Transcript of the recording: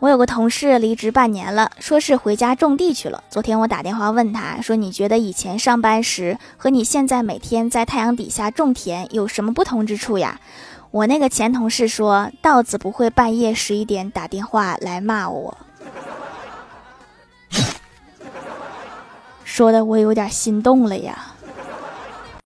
我有个同事离职半年了说是回家种地去了。昨天我打电话问他说你觉得以前上班时和你现在每天在太阳底下种田有什么不同之处呀？我那个前同事说稻子不会半夜十一点打电话来骂我。说的我有点心动了呀。